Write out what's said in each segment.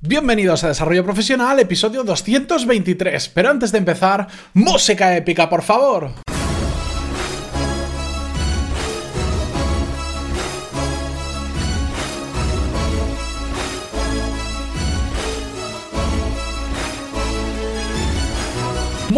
Bienvenidos a Desarrollo Profesional, episodio 223. Pero antes de empezar, música épica, por favor.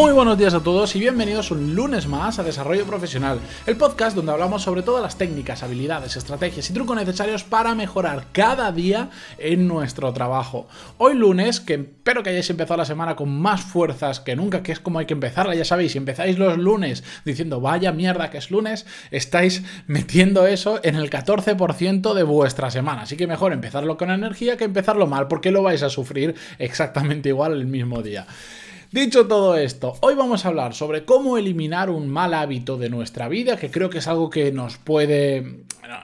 Muy buenos días a todos y bienvenidos un lunes más a Desarrollo Profesional, el podcast donde hablamos sobre todas las técnicas, habilidades, estrategias y trucos necesarios para mejorar cada día en nuestro trabajo. Hoy lunes, que espero que hayáis empezado la semana con más fuerzas que nunca, que es como hay que empezarla, ya sabéis, si empezáis los lunes diciendo vaya mierda que es lunes, estáis metiendo eso en el 14% de vuestra semana, así que mejor empezarlo con energía que empezarlo mal, porque lo vais a sufrir exactamente igual el mismo día. Dicho todo esto, hoy vamos a hablar sobre cómo eliminar un mal hábito de nuestra vida, que creo que es algo que nos puede,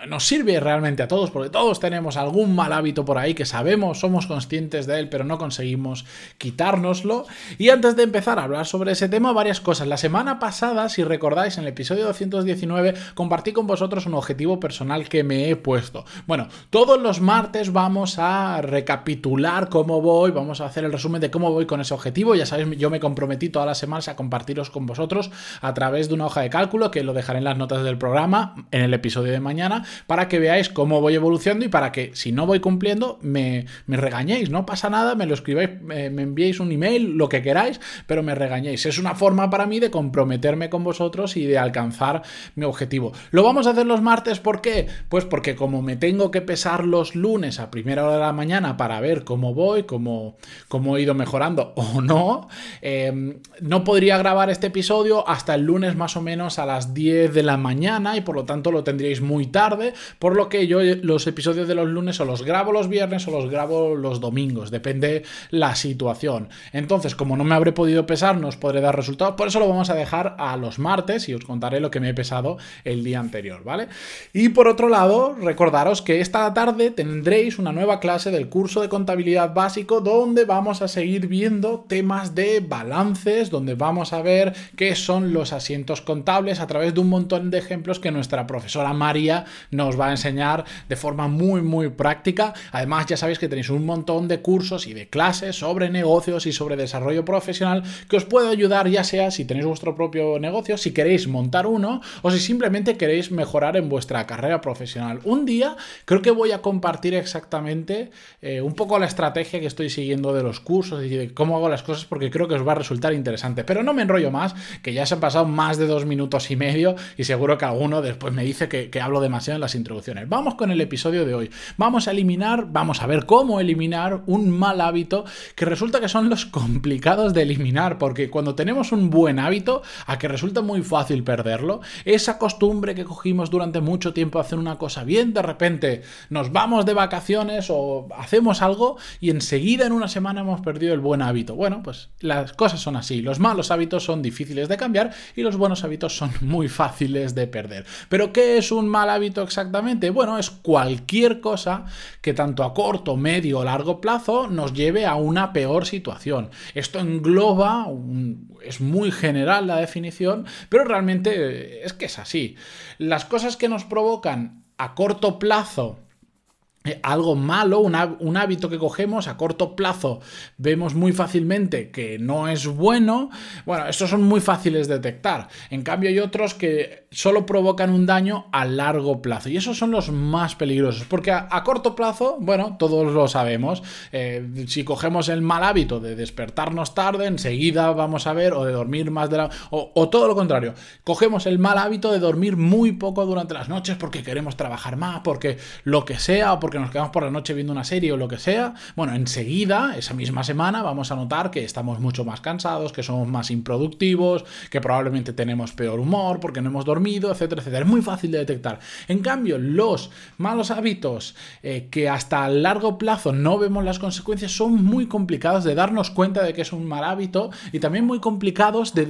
nos sirve realmente a todos, porque todos tenemos algún mal hábito por ahí que sabemos, somos conscientes de él, pero no conseguimos quitárnoslo. Y antes de empezar a hablar sobre ese tema, varias cosas. La semana pasada, si recordáis, en el episodio 219, compartí con vosotros un objetivo personal que me he puesto. Bueno, todos los martes vamos a recapitular cómo voy, vamos a hacer el resumen de cómo voy con ese objetivo, ya sabéis yo me comprometí todas las semanas a compartiros con vosotros a través de una hoja de cálculo que lo dejaré en las notas del programa en el episodio de mañana para que veáis cómo voy evolucionando y para que si no voy cumpliendo me, regañéis, no pasa nada, me lo escribáis, me, me enviéis un email, lo que queráis, pero me regañéis. Es una forma para mí de comprometerme con vosotros y de alcanzar mi objetivo. Lo vamos a hacer los martes, ¿por qué? Pues porque como me tengo que pesar los lunes a primera hora de la mañana para ver cómo voy, cómo, cómo he ido mejorando o no, Em, no podría grabar este episodio hasta el lunes más o menos a las 10 de la mañana y por lo tanto lo tendríais muy tarde, por lo que yo los episodios de los lunes o los grabo los viernes o los grabo los domingos, depende la situación. Entonces, como no me habré podido pesar, no os podré dar resultados, por eso lo vamos a dejar a los martes y os contaré lo que me he pesado el día anterior, ¿vale? Y por otro lado, recordaros que esta tarde tendréis una nueva clase del curso de contabilidad básico donde vamos a seguir viendo temas de balances, donde vamos a ver qué son los asientos contables a través de un montón de ejemplos que nuestra profesora María nos va a enseñar de forma muy, muy práctica. Además, ya sabéis que tenéis un montón de cursos y de clases sobre negocios y sobre desarrollo profesional que os puede ayudar, ya sea si tenéis vuestro propio negocio, si queréis montar uno o si simplemente queréis mejorar en vuestra carrera profesional. Un día creo que voy a compartir exactamente eh, un poco la estrategia que estoy siguiendo de los cursos y de cómo hago las cosas porque creo que os va a resultar interesante. Pero no me enrollo más, que ya se han pasado más de dos minutos y medio y seguro que alguno después me dice que, hablo demasiado en las introducciones. Vamos con el episodio de hoy. Vamos a eliminar, vamos a ver cómo eliminar un mal hábito que resulta que son los complicados de eliminar, porque cuando tenemos un buen hábito, a que resulta muy fácil perderlo, esa costumbre que cogimos durante mucho tiempo hacer una cosa bien, de repente nos vamos de vacaciones o hacemos algo y enseguida en una semana hemos perdido el buen hábito. Bueno, pues las cosas son así. Los malos hábitos son difíciles de cambiar y los buenos hábitos son muy fáciles de perder. Pero ¿qué es un mal hábito exactamente? Bueno, es cualquier cosa que tanto a corto, medio o largo plazo nos lleve a una peor situación. Esto engloba, es muy general la definición, pero realmente es que es así. Las cosas que nos provocan a corto plazo eh, algo malo, un, hábito que cogemos a corto plazo, vemos muy fácilmente que no es bueno, bueno, estos son muy fáciles de detectar. En cambio hay otros que solo provocan un daño a largo plazo y esos son los más peligrosos, porque a, corto plazo, bueno, todos lo sabemos, eh, si cogemos el mal hábito de despertarnos tarde, enseguida vamos a ver, o de dormir más de la... O, o todo lo contrario, cogemos el mal hábito de dormir muy poco durante las noches porque queremos trabajar más, porque lo que sea, o porque nos quedamos por la noche viendo una serie o lo que sea, bueno, enseguida, esa misma semana, vamos a notar que estamos mucho más cansados, que somos más improductivos, que probablemente tenemos peor humor porque no hemos dormido, etcétera, etcétera. Es muy fácil de detectar. En cambio, los malos hábitos eh, que hasta a largo plazo no vemos las consecuencias son muy complicados de darnos cuenta de que es un mal hábito y también muy complicados de,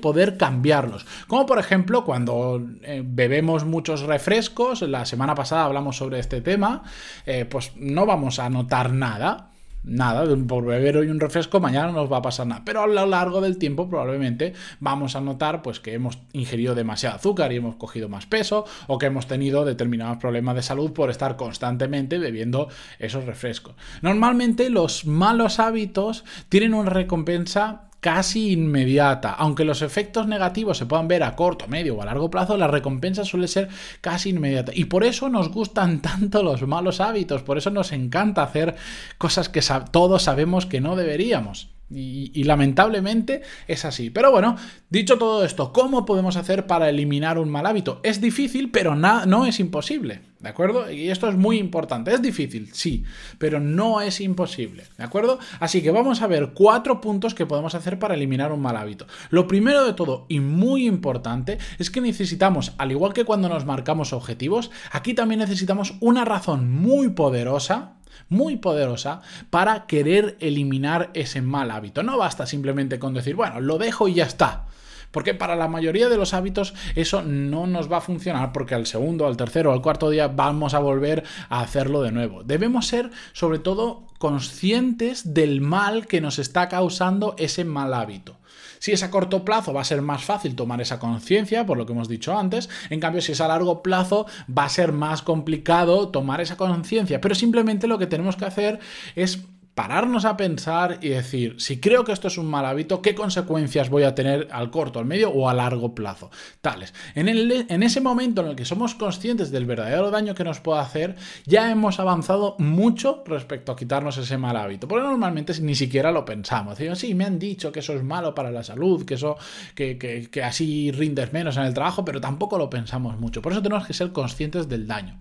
poder cambiarlos. Como por ejemplo cuando eh, bebemos muchos refrescos, la semana pasada hablamos sobre este tema, eh, pues no vamos a notar nada. nada, por beber hoy un refresco mañana no nos va a pasar nada. Pero a lo largo del tiempo probablemente vamos a notar pues que hemos ingerido demasiado azúcar y hemos cogido más peso o que hemos tenido determinados problemas de salud por estar constantemente bebiendo esos refrescos. Normalmente los malos hábitos tienen una recompensa casi inmediata. Aunque los efectos negativos se puedan ver a corto, medio o a largo plazo, la recompensa suele ser casi inmediata. Y por eso nos gustan tanto los malos hábitos, por eso nos encanta hacer cosas que todos sabemos que no deberíamos. Y, lamentablemente es así. Pero bueno, dicho todo esto, ¿cómo podemos hacer para eliminar un mal hábito? Es difícil, pero no es imposible. ¿De acuerdo? Y esto es muy importante. Es difícil, sí, pero no es imposible. ¿De acuerdo? Así que vamos a ver cuatro puntos que podemos hacer para eliminar un mal hábito. Lo primero de todo y muy importante es que necesitamos, al igual que cuando nos marcamos objetivos, aquí también necesitamos una razón muy poderosa muy poderosa para querer eliminar ese mal hábito. No basta simplemente con decir, bueno, lo dejo y ya está. Porque para la mayoría de los hábitos eso no nos va a funcionar porque al segundo, al tercero, al cuarto día vamos a volver a hacerlo de nuevo. Debemos ser sobre todo conscientes del mal que nos está causando ese mal hábito. Si es a corto plazo va a ser más fácil tomar esa conciencia, por lo que hemos dicho antes, en cambio si es a largo plazo va a ser más complicado tomar esa conciencia, pero simplemente lo que tenemos que hacer es pararnos a pensar y decir, si creo que esto es un mal hábito, ¿qué consecuencias voy a tener al corto, al medio o a largo plazo? Tales. En, en ese momento en el que somos conscientes del verdadero daño que nos puede hacer, ya hemos avanzado mucho respecto a quitarnos ese mal hábito. Porque normalmente ni siquiera lo pensamos. Sí, me han dicho que eso es malo para la salud, que eso, que, que así rindes menos en el trabajo, pero tampoco lo pensamos mucho. Por eso tenemos que ser conscientes del daño.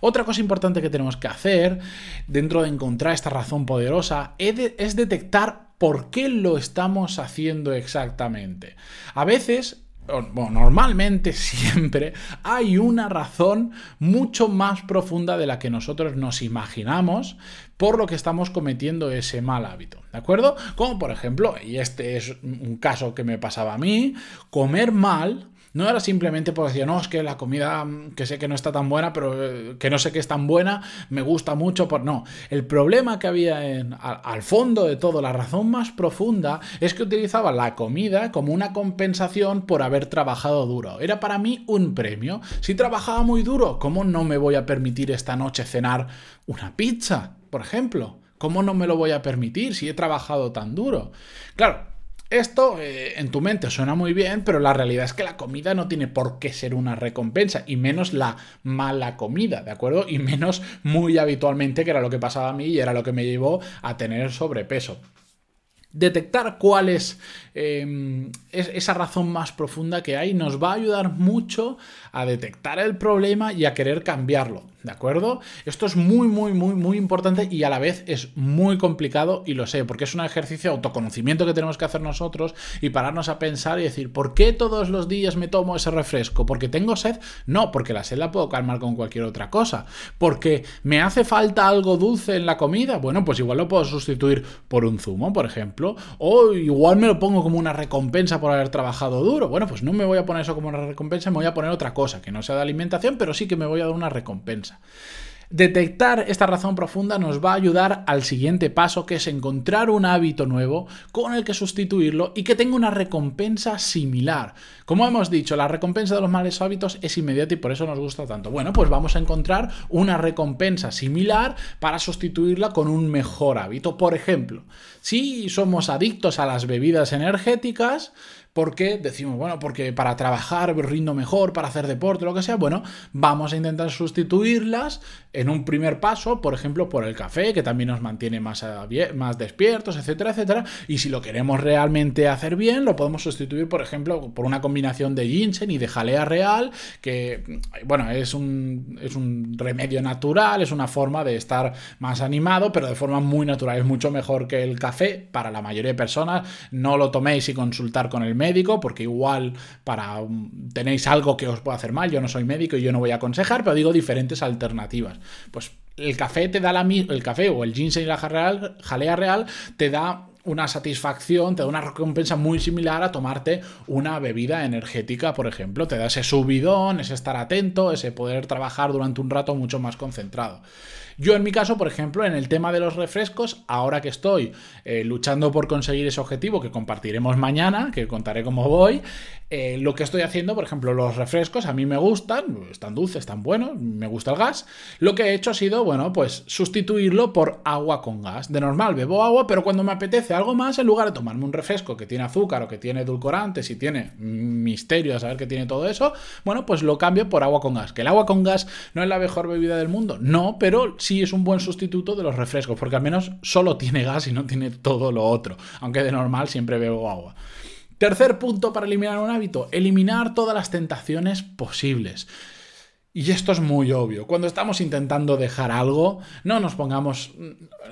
Otra cosa importante que tenemos que hacer dentro de encontrar esta razón poderosa es detectar por qué lo estamos haciendo exactamente. A veces normalmente siempre hay una razón mucho más profunda de la que nosotros nos imaginamos por lo que estamos cometiendo ese mal hábito, ¿de acuerdo? Como por ejemplo, y este es un caso que me pasaba a mí, comer mal no era simplemente porque decir, no, es que la comida mm, que sé que no está tan buena, pero eh, que no sé que es tan buena, me gusta mucho. Por... No, el problema que había en, al, fondo de todo, la razón más profunda, es que utilizaba la comida como una compensación por haber trabajado duro. Era para mí un premio. Si trabajaba muy duro, ¿cómo no me voy a permitir esta noche cenar una pizza, por ejemplo? ¿Cómo no me lo voy a permitir si he trabajado tan duro? Claro, esto eh, en tu mente suena muy bien, pero la realidad es que la comida no tiene por qué ser una recompensa, y menos la mala comida, ¿de acuerdo? Y menos muy habitualmente, que era lo que pasaba a mí y era lo que me llevó a tener sobrepeso. Detectar cuál es, em, es, esa razón más profunda que hay nos va a ayudar mucho a detectar el problema y a querer cambiarlo. ¿De acuerdo? Esto es muy, muy, muy, muy importante y a la vez es muy complicado y lo sé, porque es un ejercicio de autoconocimiento que tenemos que hacer nosotros y pararnos a pensar y decir, ¿por qué todos los días me tomo ese refresco? ¿Porque tengo sed? No, porque la sed la puedo calmar con cualquier otra cosa. ¿Porque me hace falta algo dulce en la comida? Bueno, pues igual lo puedo sustituir por un zumo, por ejemplo, o igual me lo pongo como una recompensa por haber trabajado duro. Bueno, pues no me voy a poner eso como una recompensa, me voy a poner otra cosa, que no sea de alimentación, pero sí que me voy a dar una recompensa. Detectar esta razón profunda nos va a ayudar al siguiente paso, que es encontrar un hábito nuevo con el que sustituirlo y que tenga una recompensa similar. Como hemos dicho, la recompensa de los malos hábitos es inmediata y por eso nos gusta tanto. Bueno, pues vamos a encontrar una recompensa similar para sustituirla con un mejor hábito. Por ejemplo, si somos adictos a las bebidas energéticas, porque decimos, bueno, porque para trabajar rindo mejor, para hacer deporte, lo que sea, bueno, vamos a intentar sustituirlas en un primer paso, por ejemplo, por el café, que también nos mantiene más, más despiertos, etcétera, etcétera. Y si lo queremos realmente hacer bien, lo podemos sustituir, por ejemplo, por una combinación de ginseng y de jalea real, que, bueno, es un, es un remedio natural, es una forma de estar más animado, pero de forma muy natural. Es mucho mejor que el café para la mayoría de personas. No lo toméis y consultar con el médico, porque igual para tenéis algo que os puede hacer mal, yo no soy médico y yo no voy a aconsejar, pero digo diferentes alternativas. Pues el café te da la el café o el ginseng y la jalea real te da una satisfacción, te da una recompensa muy similar a tomarte una bebida energética, por ejemplo. Te da ese subidón, ese estar atento, ese poder trabajar durante un rato mucho más concentrado. Yo en mi caso, por ejemplo, en el tema de los refrescos, ahora que estoy eh, luchando por conseguir ese objetivo que compartiremos mañana, que contaré cómo voy, eh, lo que estoy haciendo, por ejemplo, los refrescos a mí me gustan, están dulces, están buenos, me gusta el gas. Lo que he hecho ha sido, bueno, pues sustituirlo por agua con gas. De normal bebo agua, pero cuando me apetece algo más, en lugar de tomarme un refresco que tiene azúcar o que tiene edulcorantes y tiene misterio a saber que tiene todo eso, bueno, pues lo cambio por agua con gas. Que el agua con gas no es la mejor bebida del mundo, no, pero sí es un buen sustituto de los refrescos, porque al menos solo tiene gas y no tiene todo lo otro, aunque de normal siempre bebo agua. Tercer punto para eliminar un hábito, eliminar todas las tentaciones posibles. Y esto es muy obvio. Cuando estamos intentando dejar algo, no nos pongamos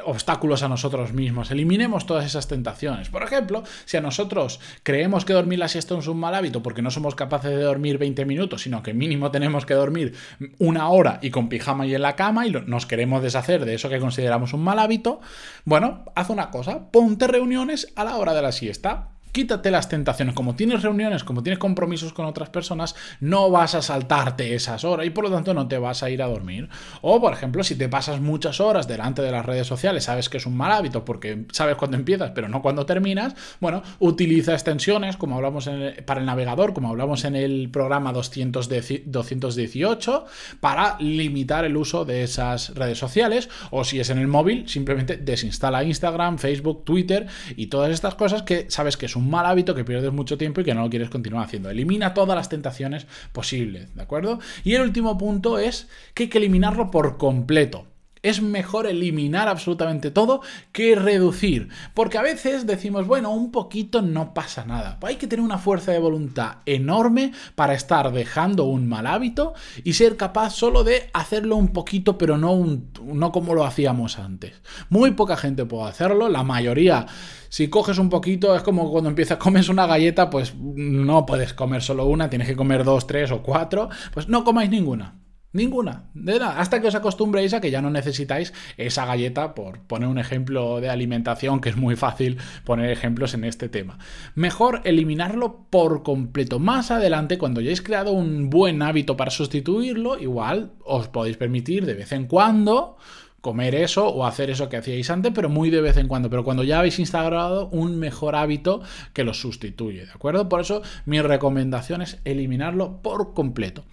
obstáculos a nosotros mismos. Eliminemos todas esas tentaciones. Por ejemplo, si a nosotros creemos que dormir la siesta es un mal hábito porque no somos capaces de dormir 20 minutos, sino que mínimo tenemos que dormir una hora y con pijama y en la cama y nos queremos deshacer de eso que consideramos un mal hábito, bueno, haz una cosa, ponte reuniones a la hora de la siesta quítate las tentaciones. Como tienes reuniones, como tienes compromisos con otras personas, no vas a saltarte esas horas y por lo tanto no te vas a ir a dormir. O, por ejemplo, si te pasas muchas horas delante de las redes sociales, sabes que es un mal hábito porque sabes cuándo empiezas, pero no cuándo terminas, bueno, utiliza extensiones, como hablamos para el navegador, como hablamos en el programa 218, para limitar el uso de esas redes sociales. O si es en el móvil, simplemente desinstala Instagram, Facebook, Twitter y todas estas cosas que sabes que es un mal hábito que pierdes mucho tiempo y que no lo quieres continuar haciendo. Elimina todas las tentaciones posibles, ¿de acuerdo? Y el último punto es que hay que eliminarlo por completo. Es mejor eliminar absolutamente todo que reducir. Porque a veces decimos, bueno, un poquito no pasa nada. Hay que tener una fuerza de voluntad enorme para estar dejando un mal hábito y ser capaz solo de hacerlo un poquito, pero no, un, no como lo hacíamos antes. Muy poca gente puede hacerlo, la mayoría. Si coges un poquito, es como cuando empiezas, comes una galleta, pues no puedes comer solo una, tienes que comer dos, tres o cuatro, pues no comáis ninguna. Ninguna, de nada, hasta que os acostumbréis a que ya no necesitáis esa galleta, por poner un ejemplo de alimentación, que es muy fácil poner ejemplos en este tema. Mejor eliminarlo por completo. Más adelante, cuando hayáis creado un buen hábito para sustituirlo, igual os podéis permitir de vez en cuando comer eso o hacer eso que hacíais antes, pero muy de vez en cuando. Pero cuando ya habéis instaurado un mejor hábito que lo sustituye, ¿de acuerdo? Por eso mi recomendación es eliminarlo por completo.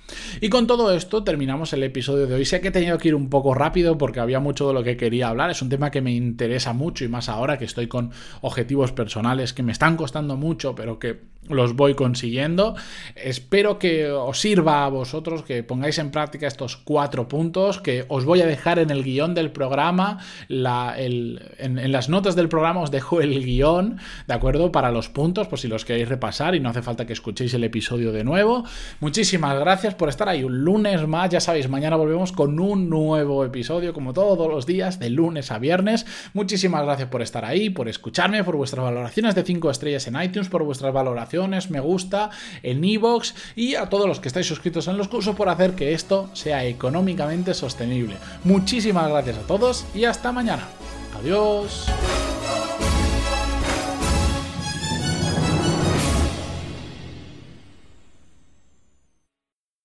Y con todo esto terminamos el episodio de hoy. Sé que he tenido que ir un poco rápido porque había mucho de lo que quería hablar. Es un tema que me interesa mucho y más ahora que estoy con objetivos personales que me están costando mucho, pero que los voy consiguiendo. Espero que os sirva a vosotros, que pongáis en práctica estos cuatro puntos, que os voy a dejar en el guion del programa, en, las notas del programa os dejo el guion, ¿de acuerdo? Para los puntos, por si los queréis repasar y no hace falta que escuchéis el episodio de nuevo. Muchísimas gracias por estar ahí un lunes más, ya sabéis, mañana volvemos con un nuevo episodio, como todos los días, de lunes a viernes. Muchísimas gracias por estar ahí, por escucharme, por vuestras valoraciones de 5 estrellas en iTunes, por vuestras valoraciones, me gusta en iVoox y a todos los que estáis suscritos en los cursos por hacer que esto sea económicamente sostenible. Muchísimas gracias a todos y hasta mañana. Adiós.